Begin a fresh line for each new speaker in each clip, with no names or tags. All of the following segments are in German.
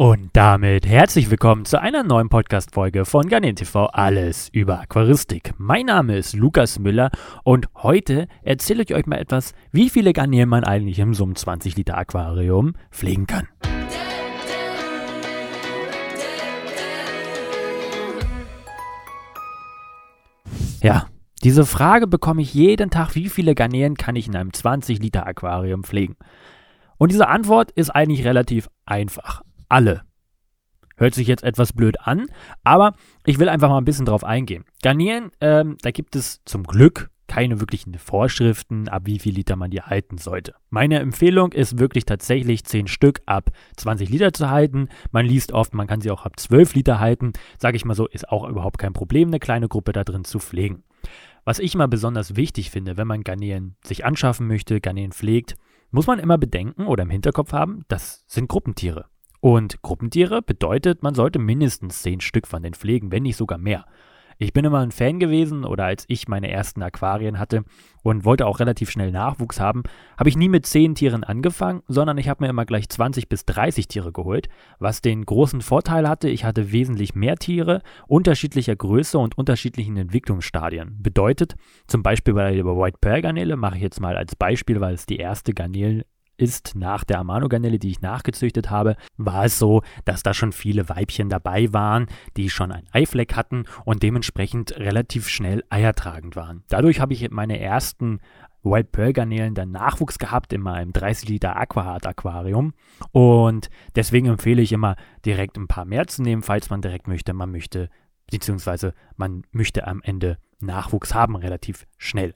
Und damit herzlich willkommen zu einer neuen Podcast-Folge von Garnier TV Alles über Aquaristik. Mein Name ist Lukas Müller und heute erzähle ich euch mal etwas, wie viele Garnelen man eigentlich im einem 20 Liter Aquarium pflegen kann. Ja, diese Frage bekomme ich jeden Tag, wie viele Garnelen kann ich in einem 20 Liter Aquarium pflegen? Und diese Antwort ist eigentlich relativ einfach alle. Hört sich jetzt etwas blöd an, aber ich will einfach mal ein bisschen drauf eingehen. Garnieren, ähm, da gibt es zum Glück keine wirklichen Vorschriften, ab wie viel Liter man die halten sollte. Meine Empfehlung ist wirklich tatsächlich 10 Stück ab 20 Liter zu halten. Man liest oft, man kann sie auch ab 12 Liter halten. Sage ich mal so, ist auch überhaupt kein Problem, eine kleine Gruppe da drin zu pflegen. Was ich mal besonders wichtig finde, wenn man Garnelen sich anschaffen möchte, Garnelen pflegt, muss man immer bedenken oder im Hinterkopf haben, das sind Gruppentiere. Und Gruppentiere bedeutet, man sollte mindestens zehn Stück von den pflegen, wenn nicht sogar mehr. Ich bin immer ein Fan gewesen oder als ich meine ersten Aquarien hatte und wollte auch relativ schnell Nachwuchs haben, habe ich nie mit 10 Tieren angefangen, sondern ich habe mir immer gleich 20 bis 30 Tiere geholt, was den großen Vorteil hatte, ich hatte wesentlich mehr Tiere, unterschiedlicher Größe und unterschiedlichen Entwicklungsstadien. Bedeutet, zum Beispiel bei der White Pearl Garnele mache ich jetzt mal als Beispiel, weil es die erste Garnelen ist nach der Amano-Garnele, die ich nachgezüchtet habe, war es so, dass da schon viele Weibchen dabei waren, die schon ein Eifleck hatten und dementsprechend relativ schnell eiertragend waren. Dadurch habe ich meine ersten White Pearl Garnelen dann Nachwuchs gehabt in meinem 30 Liter Aquahard Aquarium und deswegen empfehle ich immer direkt ein paar mehr zu nehmen, falls man direkt möchte, man möchte beziehungsweise man möchte am Ende Nachwuchs haben relativ schnell.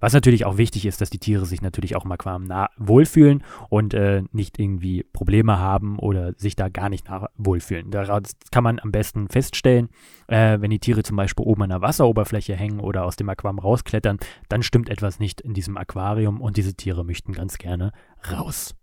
Was natürlich auch wichtig ist, dass die Tiere sich natürlich auch im Aquarium wohlfühlen und äh, nicht irgendwie Probleme haben oder sich da gar nicht wohlfühlen. Das kann man am besten feststellen, äh, wenn die Tiere zum Beispiel oben an der Wasseroberfläche hängen oder aus dem Aquarium rausklettern, dann stimmt etwas nicht in diesem Aquarium und diese Tiere möchten ganz gerne raus.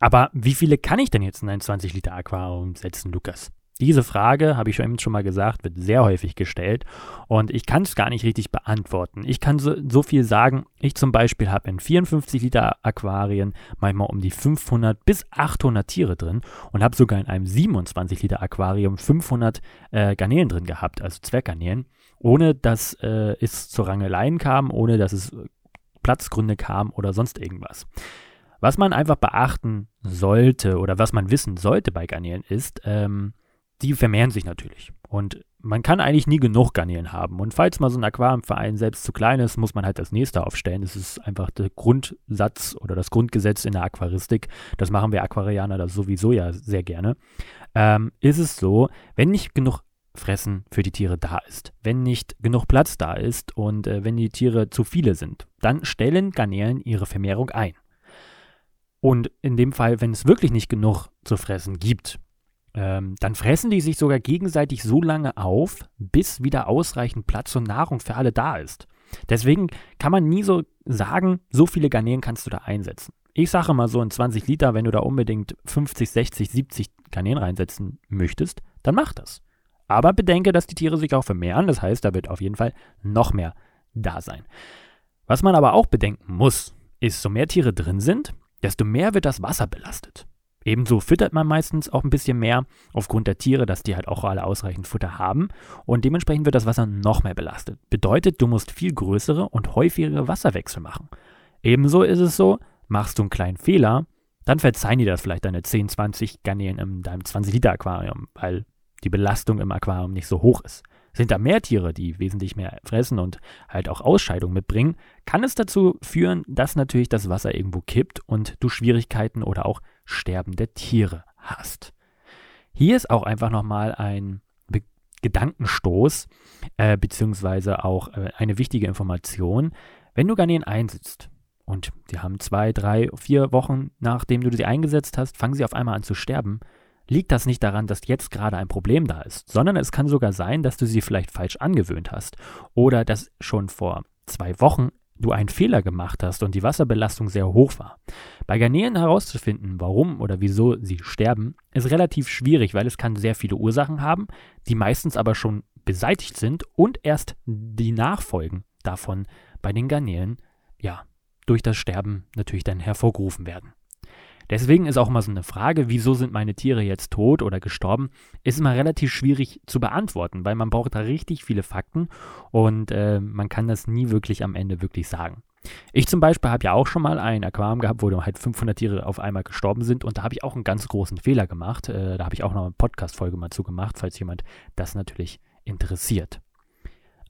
Aber wie viele kann ich denn jetzt in ein 20 Liter Aquarium setzen, Lukas? Diese Frage, habe ich schon, schon mal gesagt, wird sehr häufig gestellt und ich kann es gar nicht richtig beantworten. Ich kann so, so viel sagen, ich zum Beispiel habe in 54 Liter Aquarien manchmal um die 500 bis 800 Tiere drin und habe sogar in einem 27 Liter Aquarium 500 äh, Garnelen drin gehabt, also Zwerggarnelen, ohne dass äh, es zu Rangeleien kam, ohne dass es Platzgründe kam oder sonst irgendwas. Was man einfach beachten sollte oder was man wissen sollte bei Garnelen ist, ähm, die vermehren sich natürlich. Und man kann eigentlich nie genug Garnelen haben. Und falls mal so ein Aquariumverein selbst zu klein ist, muss man halt das nächste aufstellen. Das ist einfach der Grundsatz oder das Grundgesetz in der Aquaristik. Das machen wir Aquarianer das sowieso ja sehr gerne. Ähm, ist es so, wenn nicht genug Fressen für die Tiere da ist, wenn nicht genug Platz da ist und äh, wenn die Tiere zu viele sind, dann stellen Garnelen ihre Vermehrung ein. Und in dem Fall, wenn es wirklich nicht genug zu fressen gibt, ähm, dann fressen die sich sogar gegenseitig so lange auf, bis wieder ausreichend Platz und Nahrung für alle da ist. Deswegen kann man nie so sagen, so viele Garnelen kannst du da einsetzen. Ich sage mal so in 20 Liter, wenn du da unbedingt 50, 60, 70 Garnelen reinsetzen möchtest, dann mach das. Aber bedenke, dass die Tiere sich auch vermehren, das heißt, da wird auf jeden Fall noch mehr da sein. Was man aber auch bedenken muss, ist, so mehr Tiere drin sind, desto mehr wird das Wasser belastet. Ebenso füttert man meistens auch ein bisschen mehr aufgrund der Tiere, dass die halt auch alle ausreichend Futter haben und dementsprechend wird das Wasser noch mehr belastet. Bedeutet, du musst viel größere und häufigere Wasserwechsel machen. Ebenso ist es so, machst du einen kleinen Fehler, dann verzeihen dir das vielleicht deine 10, 20 Garnelen in deinem 20 Liter Aquarium, weil die Belastung im Aquarium nicht so hoch ist. Sind da mehr Tiere, die wesentlich mehr fressen und halt auch Ausscheidungen mitbringen, kann es dazu führen, dass natürlich das Wasser irgendwo kippt und du Schwierigkeiten oder auch sterbende Tiere hast. Hier ist auch einfach nochmal ein Be Gedankenstoß, äh, beziehungsweise auch äh, eine wichtige Information. Wenn du Garnelen einsetzt und die haben zwei, drei, vier Wochen nachdem du sie eingesetzt hast, fangen sie auf einmal an zu sterben, liegt das nicht daran, dass jetzt gerade ein Problem da ist, sondern es kann sogar sein, dass du sie vielleicht falsch angewöhnt hast oder dass schon vor zwei Wochen du einen Fehler gemacht hast und die Wasserbelastung sehr hoch war. Bei Garnelen herauszufinden, warum oder wieso sie sterben, ist relativ schwierig, weil es kann sehr viele Ursachen haben, die meistens aber schon beseitigt sind und erst die Nachfolgen davon bei den Garnelen, ja, durch das Sterben natürlich dann hervorgerufen werden. Deswegen ist auch mal so eine Frage, wieso sind meine Tiere jetzt tot oder gestorben, ist immer relativ schwierig zu beantworten, weil man braucht da richtig viele Fakten und äh, man kann das nie wirklich am Ende wirklich sagen. Ich zum Beispiel habe ja auch schon mal ein Aquarium gehabt, wo halt 500 Tiere auf einmal gestorben sind und da habe ich auch einen ganz großen Fehler gemacht. Äh, da habe ich auch noch eine Podcast-Folge mal zu gemacht, falls jemand das natürlich interessiert.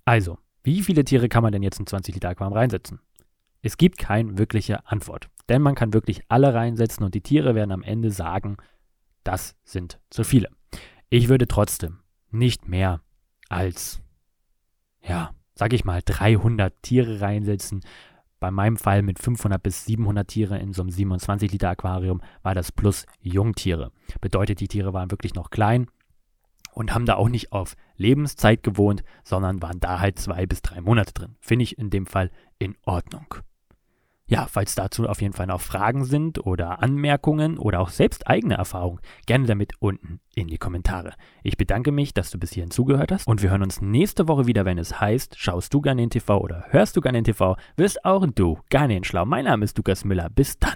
Also, wie viele Tiere kann man denn jetzt in 20 Liter Aquarium reinsetzen? Es gibt keine wirkliche Antwort, denn man kann wirklich alle reinsetzen und die Tiere werden am Ende sagen, das sind zu viele. Ich würde trotzdem nicht mehr als, ja, sag ich mal, 300 Tiere reinsetzen, bei meinem Fall mit 500 bis 700 Tiere in so einem 27 Liter Aquarium war das plus Jungtiere. Bedeutet, die Tiere waren wirklich noch klein und haben da auch nicht auf Lebenszeit gewohnt, sondern waren da halt zwei bis drei Monate drin. Finde ich in dem Fall in Ordnung. Ja, falls dazu auf jeden Fall noch Fragen sind oder Anmerkungen oder auch selbst eigene Erfahrungen, gerne damit unten in die Kommentare. Ich bedanke mich, dass du bis hierhin zugehört hast und wir hören uns nächste Woche wieder, wenn es heißt, schaust du gerne in TV oder hörst du gerne in TV, wirst auch du gerne in schlau. Mein Name ist Lukas Müller. Bis dann.